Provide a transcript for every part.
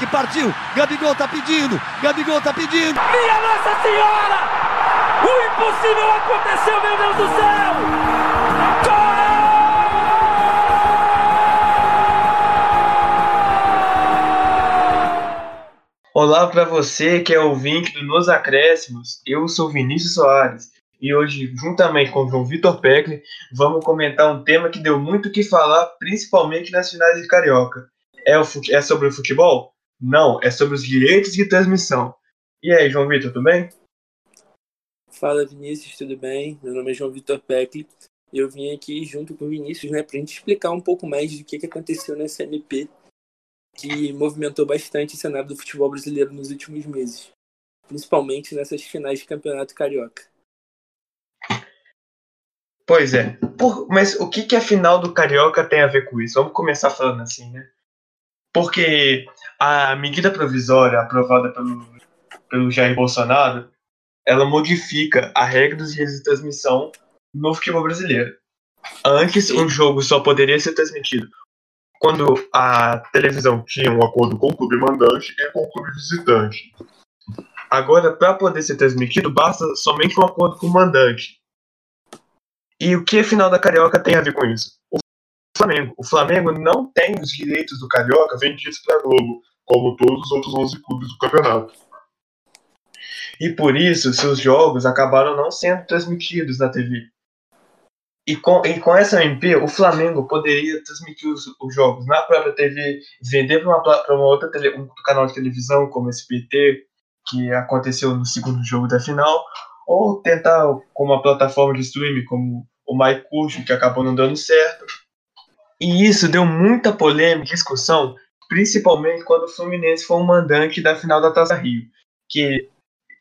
Patrick partiu. Gabigol tá pedindo. Gabigol tá pedindo. Minha Nossa Senhora! O impossível aconteceu, meu Deus do céu! Gol! Olá para você que é ouvinte do Nos Acréscimos. Eu sou Vinícius Soares e hoje, juntamente com o João Vitor Peckley, vamos comentar um tema que deu muito o que falar, principalmente nas finais de Carioca. É, o fute... é sobre o futebol? Não, é sobre os direitos de transmissão. E aí, João Vitor, tudo bem? Fala Vinícius, tudo bem? Meu nome é João Vitor Peckley e eu vim aqui junto com o Vinícius, né, pra gente explicar um pouco mais do que, que aconteceu nessa MP que movimentou bastante o cenário do futebol brasileiro nos últimos meses, principalmente nessas finais de campeonato carioca. Pois é. Por, mas o que, que a final do Carioca tem a ver com isso? Vamos começar falando assim, né? Porque a medida provisória aprovada pelo, pelo Jair Bolsonaro, ela modifica a regra dos direitos de transmissão no futebol brasileiro. Antes, um jogo só poderia ser transmitido quando a televisão tinha um acordo com o clube mandante e com o clube visitante. Agora, para poder ser transmitido, basta somente um acordo com o mandante. E o que a final da Carioca tem a ver com isso? O Flamengo. O Flamengo não tem os direitos do Carioca vendidos para a Globo, como todos os outros 11 clubes do campeonato. E por isso, seus jogos acabaram não sendo transmitidos na TV. E com, e com essa MP, o Flamengo poderia transmitir os, os jogos na própria TV, vender para uma, uma outra tele, um canal de televisão, como esse PT, que aconteceu no segundo jogo da final, ou tentar com uma plataforma de streaming como o MyCurso, que acabou não dando certo. E isso deu muita polêmica e discussão, principalmente quando o Fluminense foi o mandante da final da Taça Rio, que,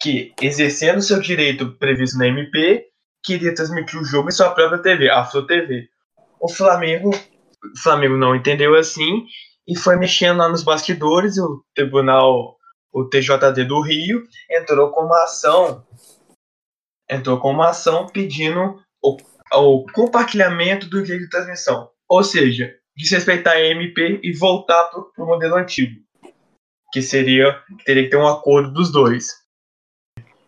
que exercendo seu direito previsto na MP, queria transmitir o jogo em sua própria TV, a Flu TV. O Flamengo, o Flamengo não entendeu assim e foi mexendo lá nos bastidores. O tribunal, o TJD do Rio, entrou com uma ação, entrou com uma ação pedindo o, o compartilhamento do direito de transmissão, ou seja, desrespeitar a MP e voltar para o modelo antigo, que seria que teria que ter um acordo dos dois.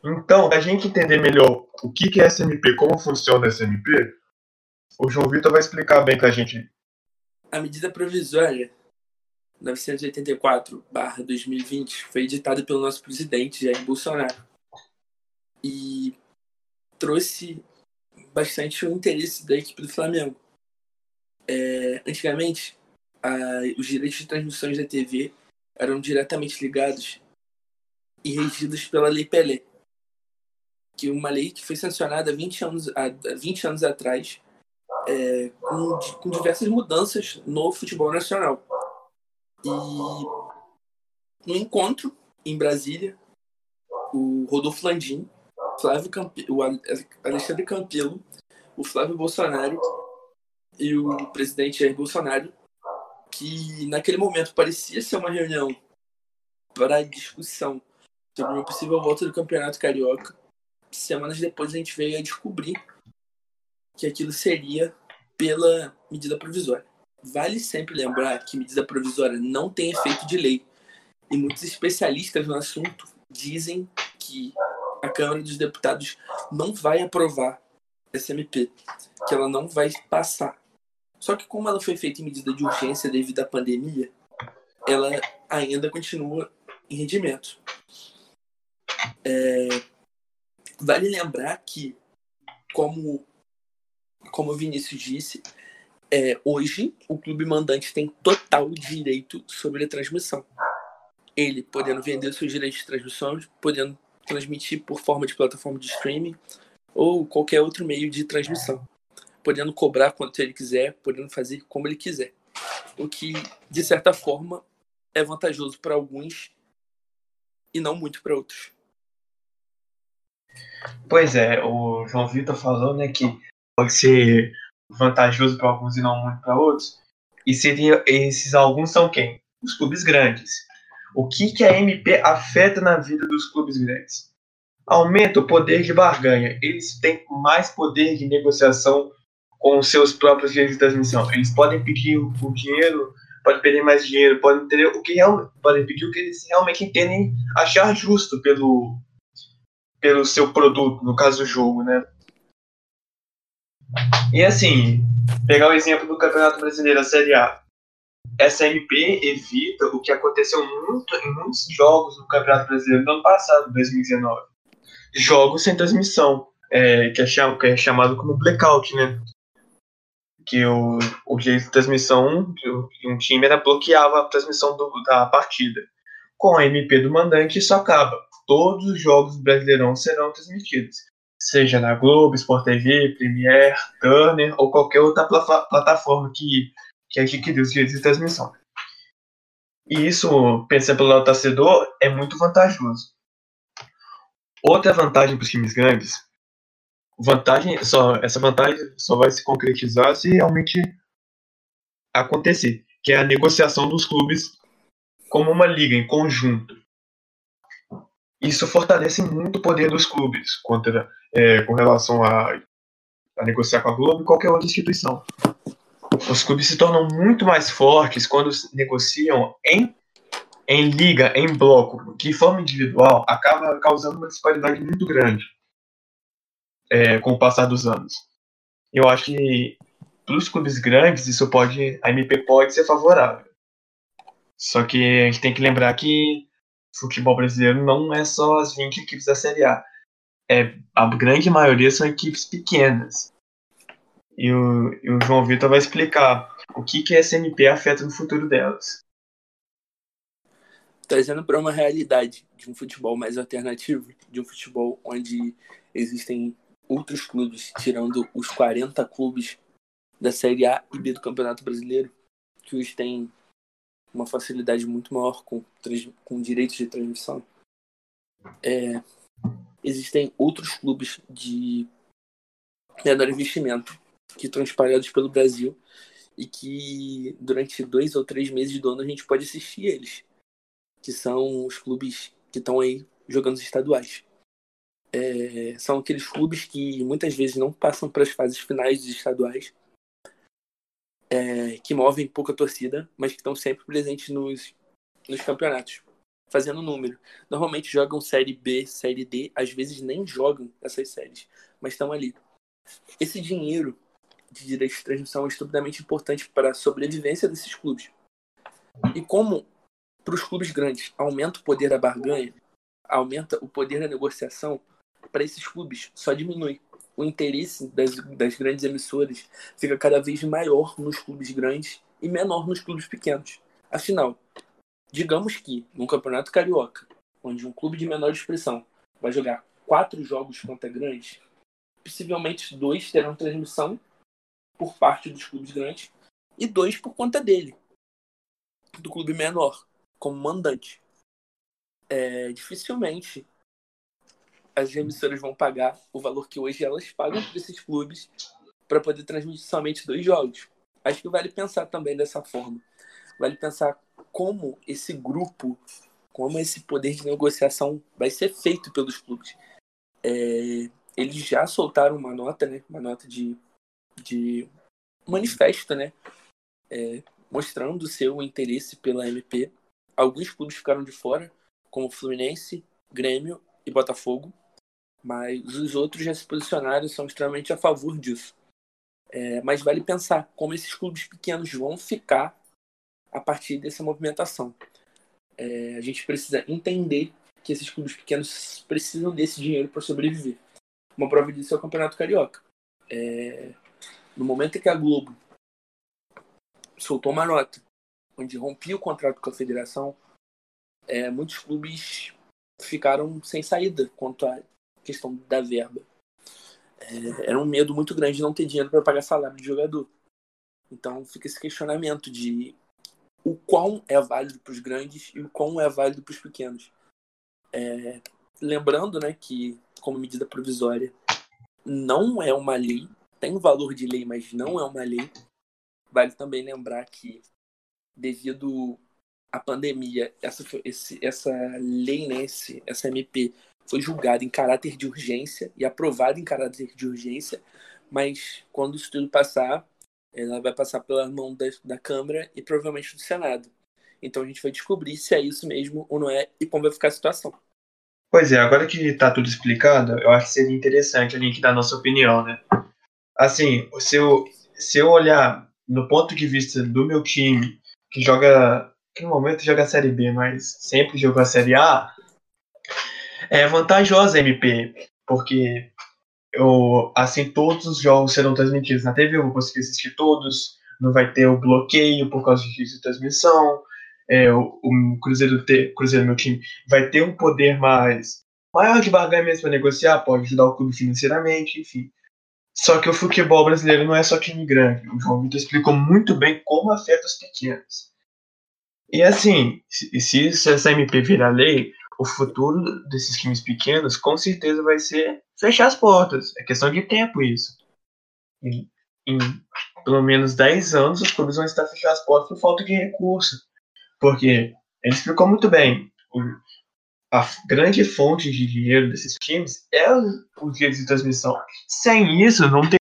Então, a gente entender melhor o que é SMP, como funciona a SMP, o João Vitor vai explicar bem pra gente. A medida provisória 984-2020 foi editada pelo nosso presidente, Jair Bolsonaro, e trouxe bastante o interesse da equipe do Flamengo. É, antigamente, a, os direitos de transmissões da TV eram diretamente ligados e regidos pela Lei Pelé, que uma lei que foi sancionada 20 anos, há 20 anos atrás, é, com, com, diversas mudanças no futebol nacional. E no encontro em Brasília, o Rodolfo Landim, Flávio Campe, o Alexandre Campelo, o Flávio Bolsonaro e o presidente Jair Bolsonaro, que naquele momento parecia ser uma reunião para discussão sobre uma possível volta do Campeonato Carioca, semanas depois a gente veio a descobrir que aquilo seria pela medida provisória. Vale sempre lembrar que medida provisória não tem efeito de lei. E muitos especialistas no assunto dizem que a Câmara dos Deputados não vai aprovar essa MP, que ela não vai passar. Só que como ela foi feita em medida de urgência devido à pandemia, ela ainda continua em rendimento. É, Vale lembrar que, como, como o Vinícius disse, é, hoje o clube mandante tem total direito sobre a transmissão. Ele podendo vender seus direitos de transmissão, podendo transmitir por forma de plataforma de streaming ou qualquer outro meio de transmissão, podendo cobrar quanto ele quiser, podendo fazer como ele quiser. O que, de certa forma, é vantajoso para alguns e não muito para outros. Pois é, o João Vitor falou né, que pode ser vantajoso para alguns e não muito para outros. E seria esses alguns são quem? Os clubes grandes. O que, que a MP afeta na vida dos clubes grandes? Aumenta o poder de barganha. Eles têm mais poder de negociação com seus próprios direitos de transmissão. Eles podem pedir o dinheiro pode pedir mais dinheiro, pode ter o que realmente, pode pedir o que eles realmente entendem achar justo pelo, pelo seu produto, no caso do jogo, né? E assim, pegar o exemplo do Campeonato Brasileiro, a Série A. Essa MP evita o que aconteceu muito em muitos jogos no Campeonato Brasileiro do ano passado, 2019. Jogos sem transmissão, é, que, é chamado, que é chamado como blackout, né? Que o, o jeito de transmissão de um time era bloqueava a transmissão do, da partida. Com a MP do mandante, isso acaba. Todos os jogos do Brasileirão serão transmitidos seja na Globo, Sport TV, Premiere, Turner ou qualquer outra plataforma que, que adquiriu os direitos de transmissão. E isso, pensando pelo lado torcedor, é muito vantajoso. Outra vantagem para os times grandes, vantagem só, essa vantagem só vai se concretizar se realmente acontecer, que é a negociação dos clubes como uma liga em conjunto. Isso fortalece muito o poder dos clubes contra, é, com relação a, a negociar com a Globo e qualquer outra instituição. Os clubes se tornam muito mais fortes quando negociam em, em liga, em bloco, que forma individual acaba causando uma disparidade muito grande é, com o passar dos anos. Eu acho que para os clubes grandes isso pode, a MP pode ser favorável. Só que a gente tem que lembrar que futebol brasileiro não é só as 20 equipes da Série A. É, a grande maioria são equipes pequenas. E o, e o João Vitor vai explicar o que, que a SMP afeta no futuro delas. Trazendo para uma realidade de um futebol mais alternativo, de um futebol onde existem outros clubes, tirando os 40 clubes da Série A e B do Campeonato Brasileiro, que os têm uma facilidade muito maior com, com direitos de transmissão. É, existem outros clubes de menor investimento que estão espalhados pelo Brasil e que durante dois ou três meses do ano a gente pode assistir eles, que são os clubes que estão aí jogando os estaduais. É, são aqueles clubes que muitas vezes não passam para as fases finais dos estaduais, é, que movem pouca torcida, mas que estão sempre presentes nos, nos campeonatos, fazendo número. Normalmente jogam Série B, Série D, às vezes nem jogam essas séries, mas estão ali. Esse dinheiro de direitos de transmissão é estupidamente importante para a sobrevivência desses clubes. E como para os clubes grandes aumenta o poder da barganha, aumenta o poder da negociação, para esses clubes só diminui o interesse das, das grandes emissoras fica cada vez maior nos clubes grandes e menor nos clubes pequenos. Afinal, digamos que num campeonato carioca, onde um clube de menor expressão vai jogar quatro jogos contra grandes, possivelmente dois terão transmissão por parte dos clubes grandes e dois por conta dele, do clube menor, como mandante. É, dificilmente as emissoras vão pagar o valor que hoje elas pagam para esses clubes para poder transmitir somente dois jogos. Acho que vale pensar também dessa forma. Vale pensar como esse grupo, como esse poder de negociação vai ser feito pelos clubes. É, eles já soltaram uma nota, né? Uma nota de, de manifesto, né? É, mostrando seu interesse pela MP. Alguns clubes ficaram de fora, como Fluminense, Grêmio e Botafogo mas os outros já se posicionaram e são extremamente a favor disso. É, mas vale pensar como esses clubes pequenos vão ficar a partir dessa movimentação. É, a gente precisa entender que esses clubes pequenos precisam desse dinheiro para sobreviver. Uma prova disso é o Campeonato Carioca. É, no momento em que a Globo soltou uma nota onde rompia o contrato com a federação, é, muitos clubes ficaram sem saída quanto a questão da verba. É, era um medo muito grande de não ter dinheiro para pagar salário de jogador. Então fica esse questionamento de o quão é válido para os grandes e o quão é válido para os pequenos. É, lembrando né, que, como medida provisória, não é uma lei, tem valor de lei, mas não é uma lei. Vale também lembrar que, devido à pandemia, essa, esse, essa lei, né, esse, essa MP, foi julgado em caráter de urgência e aprovado em caráter de urgência, mas quando isso tudo passar, Ela vai passar pela mão da, da Câmara e provavelmente do Senado. Então a gente vai descobrir se é isso mesmo ou não é e como vai ficar a situação. Pois é, agora que tá tudo explicado, eu acho que seria interessante a gente dar a nossa opinião, né? Assim, se eu, se eu olhar no ponto de vista do meu time, que joga, que no momento joga a Série B, mas sempre jogou a Série A, é vantajosa a MP, porque eu, assim todos os jogos serão transmitidos na TV, eu vou conseguir assistir todos, não vai ter o bloqueio por causa de transmissão, é, o, o, Cruzeiro, ter, Cruzeiro, meu time, vai ter um poder mais maior de barganha mesmo para negociar, pode ajudar o clube financeiramente, enfim. Só que o futebol brasileiro não é só time grande. O João Vitor explicou muito bem como afeta os pequenos. E assim, se, se essa MP virar lei, o futuro desses times pequenos com certeza vai ser fechar as portas. É questão de tempo isso. Em, em pelo menos 10 anos, os clubes vão estar fechando as portas por falta de recurso. Porque ele explicou muito bem. a grande fonte de dinheiro desses times é os direitos de transmissão. Sem isso, não tem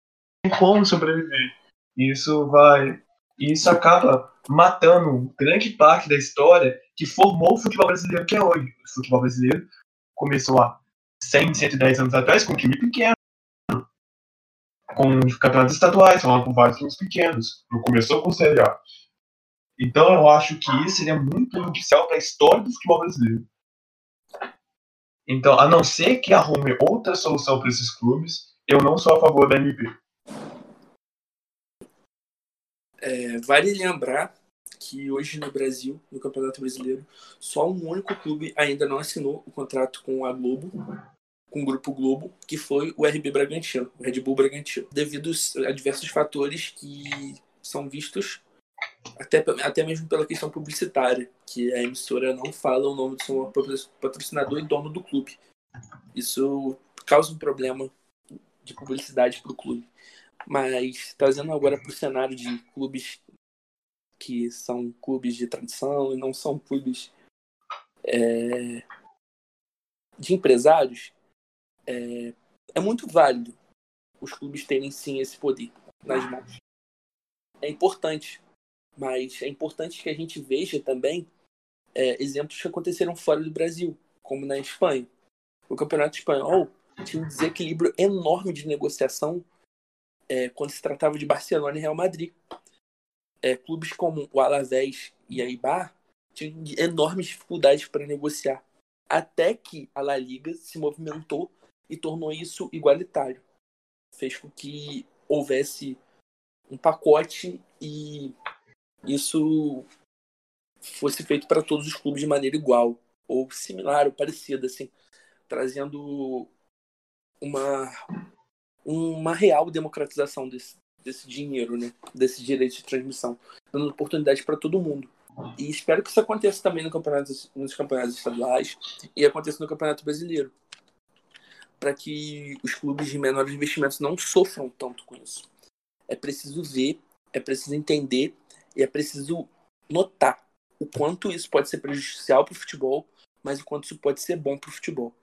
como sobreviver. Isso vai. Isso acaba matando grande parte da história que formou o futebol brasileiro que é hoje. O futebol brasileiro começou há 100, 110 anos atrás com um time pequeno, com campeonatos estaduais, falando com vários times pequenos. Não começou com o Série A. Então eu acho que isso seria muito prejudicial para a história do futebol brasileiro. Então, a não ser que arrume outra solução para esses clubes, eu não sou a favor da MP. É, vale lembrar que hoje no Brasil, no Campeonato Brasileiro, só um único clube ainda não assinou o contrato com a Globo, com o Grupo Globo, que foi o RB Bragantino, o Red Bull Bragantino, devido a diversos fatores que são vistos até, até mesmo pela questão publicitária, que a emissora não fala o nome do seu patrocinador e dono do clube. Isso causa um problema de publicidade para o clube. Mas trazendo agora para o cenário de clubes que são clubes de tradição e não são clubes é, de empresários, é, é muito válido os clubes terem sim esse poder nas mãos. É importante mas é importante que a gente veja também é, exemplos que aconteceram fora do Brasil, como na Espanha. O Campeonato Espanhol tinha um desequilíbrio enorme de negociação é, quando se tratava de Barcelona e Real Madrid. É, clubes como o Alavés e a Ibar tinham enormes dificuldades para negociar, até que a La Liga se movimentou e tornou isso igualitário. Fez com que houvesse um pacote e isso fosse feito para todos os clubes de maneira igual, ou similar, ou parecida, assim, trazendo uma, uma real democratização desse, desse dinheiro, né? desse direito de transmissão, dando oportunidade para todo mundo. E espero que isso aconteça também no campeonato, nos campeonatos estaduais e aconteça no Campeonato Brasileiro. Para que os clubes de menores investimentos não sofram tanto com isso. É preciso ver, é preciso entender e é preciso notar o quanto isso pode ser prejudicial para o futebol, mas o quanto isso pode ser bom para o futebol.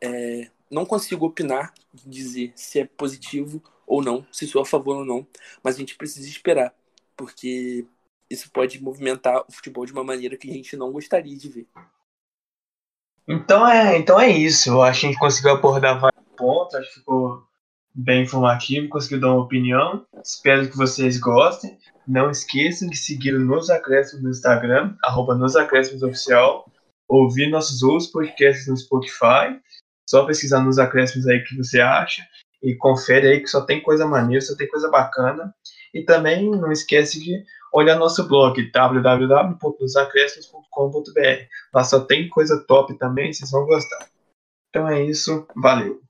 É, não consigo opinar, dizer se é positivo ou não, se sou a favor ou não, mas a gente precisa esperar, porque isso pode movimentar o futebol de uma maneira que a gente não gostaria de ver. Então é, então é isso. Eu acho que a gente conseguiu abordar vários pontos, acho que ficou bem informativo, conseguiu dar uma opinião. Espero que vocês gostem. Não esqueçam de seguir o Nos Acréscimos no Instagram, arroba Nos Acréscimos Oficial. Ouvir nossos outros podcasts no Spotify. Só pesquisar nos acréscimos aí que você acha. E confere aí que só tem coisa maneira, só tem coisa bacana. E também não esquece de olhar nosso blog www.nosacréscimos.com.br. Lá só tem coisa top também, vocês vão gostar. Então é isso, valeu!